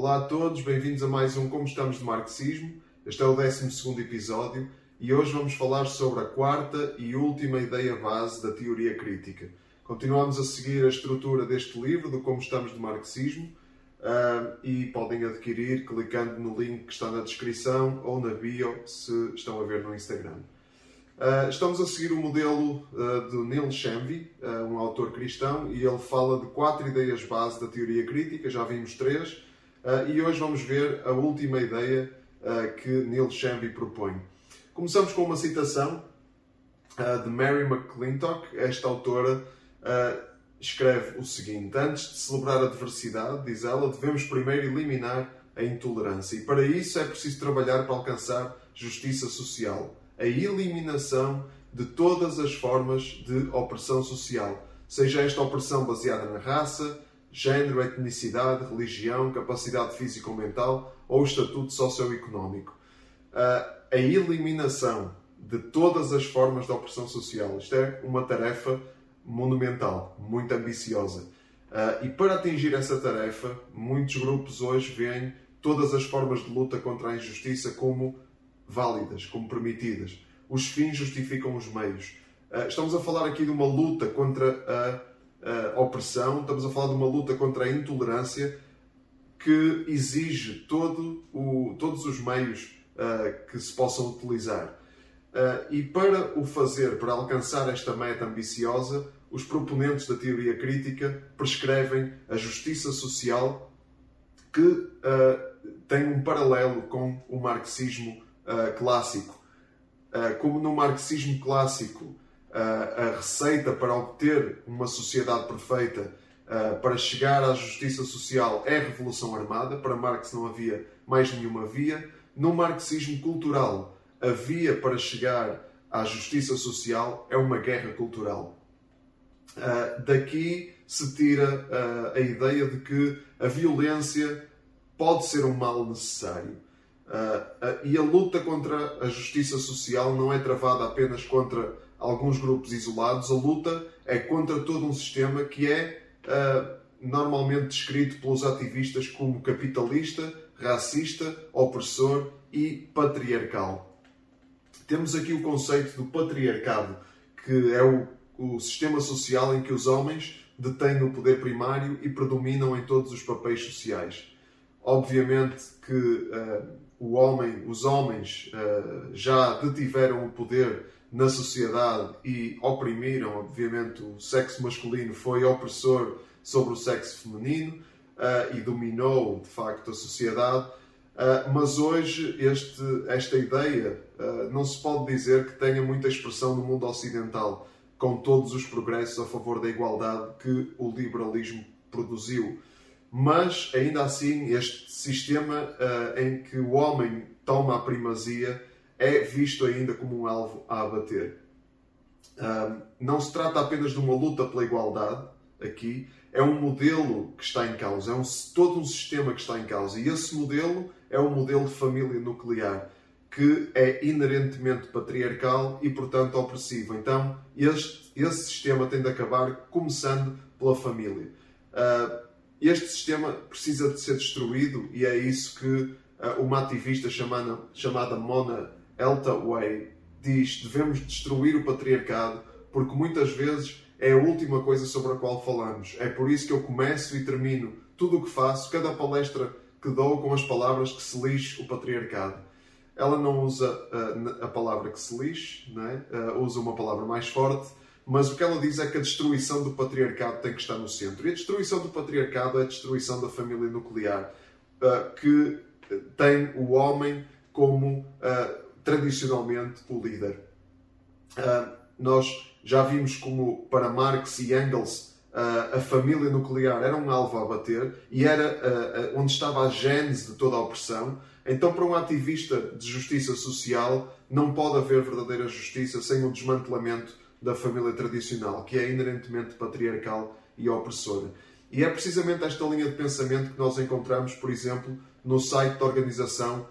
Olá a todos, bem-vindos a mais um Como Estamos de Marxismo. Este é o 12 episódio e hoje vamos falar sobre a quarta e última ideia base da teoria crítica. Continuamos a seguir a estrutura deste livro, do Como Estamos de Marxismo, uh, e podem adquirir clicando no link que está na descrição ou na bio se estão a ver no Instagram. Uh, estamos a seguir o modelo uh, de Neil uh, um autor cristão, e ele fala de quatro ideias base da teoria crítica, já vimos três, e hoje vamos ver a última ideia que Neil Shambi propõe. Começamos com uma citação de Mary McClintock. Esta autora escreve o seguinte: Antes de celebrar a diversidade, diz ela, devemos primeiro eliminar a intolerância, e para isso é preciso trabalhar para alcançar justiça social a eliminação de todas as formas de opressão social, seja esta opressão baseada na raça, género, etnicidade, religião, capacidade física ou mental ou estatuto socioeconómico. A eliminação de todas as formas de opressão social. Isto é uma tarefa monumental, muito ambiciosa. E para atingir essa tarefa, muitos grupos hoje veem todas as formas de luta contra a injustiça como válidas, como permitidas. Os fins justificam os meios. Ah, estamos a falar aqui de uma luta contra a, a opressão, estamos a falar de uma luta contra a intolerância que exige todo o, todos os meios uh, que se possam utilizar. Uh, e para o fazer, para alcançar esta meta ambiciosa, os proponentes da teoria crítica prescrevem a justiça social que uh, tem um paralelo com o marxismo uh, clássico. Uh, como no marxismo clássico, uh, a receita para obter uma sociedade perfeita, para chegar à justiça social, é a revolução armada. Para Marx não havia mais nenhuma via. No marxismo cultural, a via para chegar à justiça social é uma guerra cultural. daqui se tira a ideia de que a violência pode ser um mal necessário. Uh, uh, e a luta contra a justiça social não é travada apenas contra alguns grupos isolados, a luta é contra todo um sistema que é uh, normalmente descrito pelos ativistas como capitalista, racista, opressor e patriarcal. Temos aqui o conceito do patriarcado, que é o, o sistema social em que os homens detêm o poder primário e predominam em todos os papéis sociais. Obviamente que uh, o homem, os homens uh, já detiveram o poder na sociedade e oprimiram, obviamente, o sexo masculino foi opressor sobre o sexo feminino uh, e dominou, de facto, a sociedade. Uh, mas hoje este, esta ideia não se pode dizer que tenha muita expressão no mundo ocidental, com todos os progressos a favor da igualdade que o liberalismo produziu mas ainda assim este sistema uh, em que o homem toma a primazia é visto ainda como um alvo a abater. Não se trata apenas de uma luta pela igualdade aqui, é um modelo que está em causa, é um, todo um sistema que está em causa. E esse modelo é um modelo de família nuclear, que é inerentemente patriarcal e, portanto, opressivo. Então, este, esse sistema tem de acabar começando pela família. Uh, este sistema precisa de ser destruído e é isso que uh, uma ativista chamada, chamada Mona Eltaway diz: devemos destruir o patriarcado porque muitas vezes é a última coisa sobre a qual falamos. É por isso que eu começo e termino tudo o que faço, cada palestra que dou com as palavras que se lixe o patriarcado. Ela não usa uh, a palavra que se lixe, é? uh, usa uma palavra mais forte mas o que ela diz é que a destruição do patriarcado tem que estar no centro. E a destruição do patriarcado é a destruição da família nuclear, uh, que tem o homem como uh, tradicionalmente o líder. Uh, nós já vimos como para Marx e Engels a família nuclear era um alvo a bater e era onde estava a gênese de toda a opressão. Então, para um ativista de justiça social, não pode haver verdadeira justiça sem o desmantelamento da família tradicional, que é inerentemente patriarcal e opressora. E é precisamente esta linha de pensamento que nós encontramos, por exemplo, no site da organização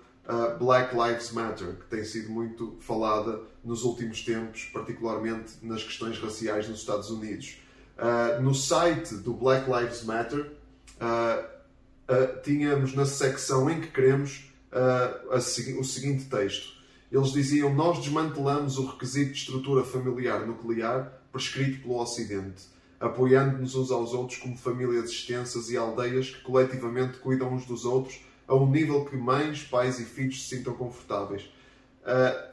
Black Lives Matter, que tem sido muito falada nos últimos tempos, particularmente nas questões raciais nos Estados Unidos. Uh, no site do Black Lives Matter, uh, uh, tínhamos na secção em que queremos o seguinte texto. Eles diziam: Nós desmantelamos o requisito de estrutura familiar nuclear prescrito pelo Ocidente, apoiando-nos uns aos outros como famílias extensas e aldeias que coletivamente cuidam uns dos outros a um nível que mães, pais e filhos se sintam confortáveis. Uh,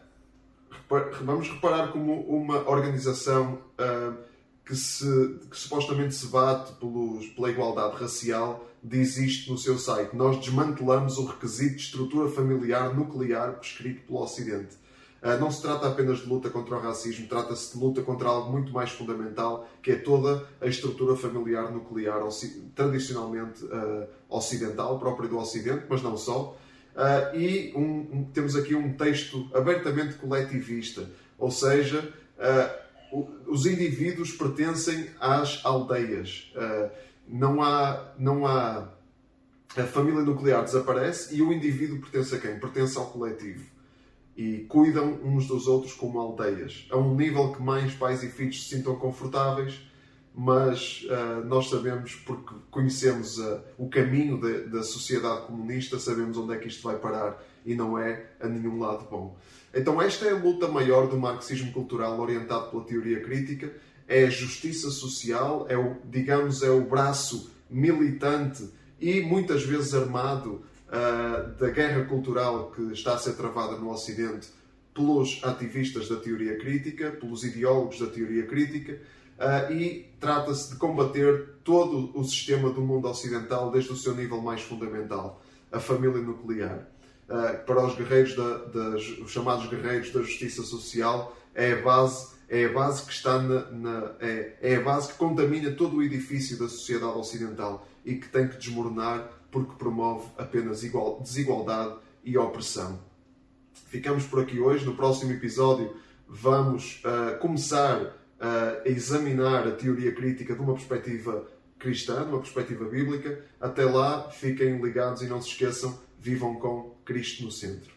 vamos reparar como uma organização uh, que, se, que supostamente se bate pelos, pela igualdade racial diz isto no seu site. Nós desmantelamos o requisito de estrutura familiar nuclear prescrito pelo Ocidente. Uh, não se trata apenas de luta contra o racismo, trata-se de luta contra algo muito mais fundamental, que é toda a estrutura familiar nuclear tradicionalmente uh, ocidental, própria do Ocidente, mas não só. Uh, e um, temos aqui um texto abertamente coletivista, ou seja, os indivíduos pertencem às aldeias. Não há, não há a família nuclear desaparece e o indivíduo pertence a quem? Pertence ao coletivo. E cuidam uns dos outros como aldeias. A um nível que mães, pais e filhos se sintam confortáveis mas uh, nós sabemos, porque conhecemos uh, o caminho de, da sociedade comunista, sabemos onde é que isto vai parar e não é a nenhum lado bom. Então, esta é a luta maior do marxismo cultural orientado pela teoria crítica, é a justiça social, é o, digamos, é o braço militante e muitas vezes armado uh, da guerra cultural que está a ser travada no Ocidente pelos ativistas da teoria crítica, pelos ideólogos da teoria crítica Uh, e trata-se de combater todo o sistema do mundo ocidental desde o seu nível mais fundamental, a família nuclear. Uh, para os guerreiros da, das, os chamados guerreiros da justiça social é a base é a base que está na, na é, é a base que contamina todo o edifício da sociedade ocidental e que tem que desmoronar porque promove apenas igual, desigualdade e opressão. Ficamos por aqui hoje. No próximo episódio vamos uh, começar a examinar a teoria crítica de uma perspectiva cristã, de uma perspectiva bíblica. Até lá, fiquem ligados e não se esqueçam, vivam com Cristo no centro.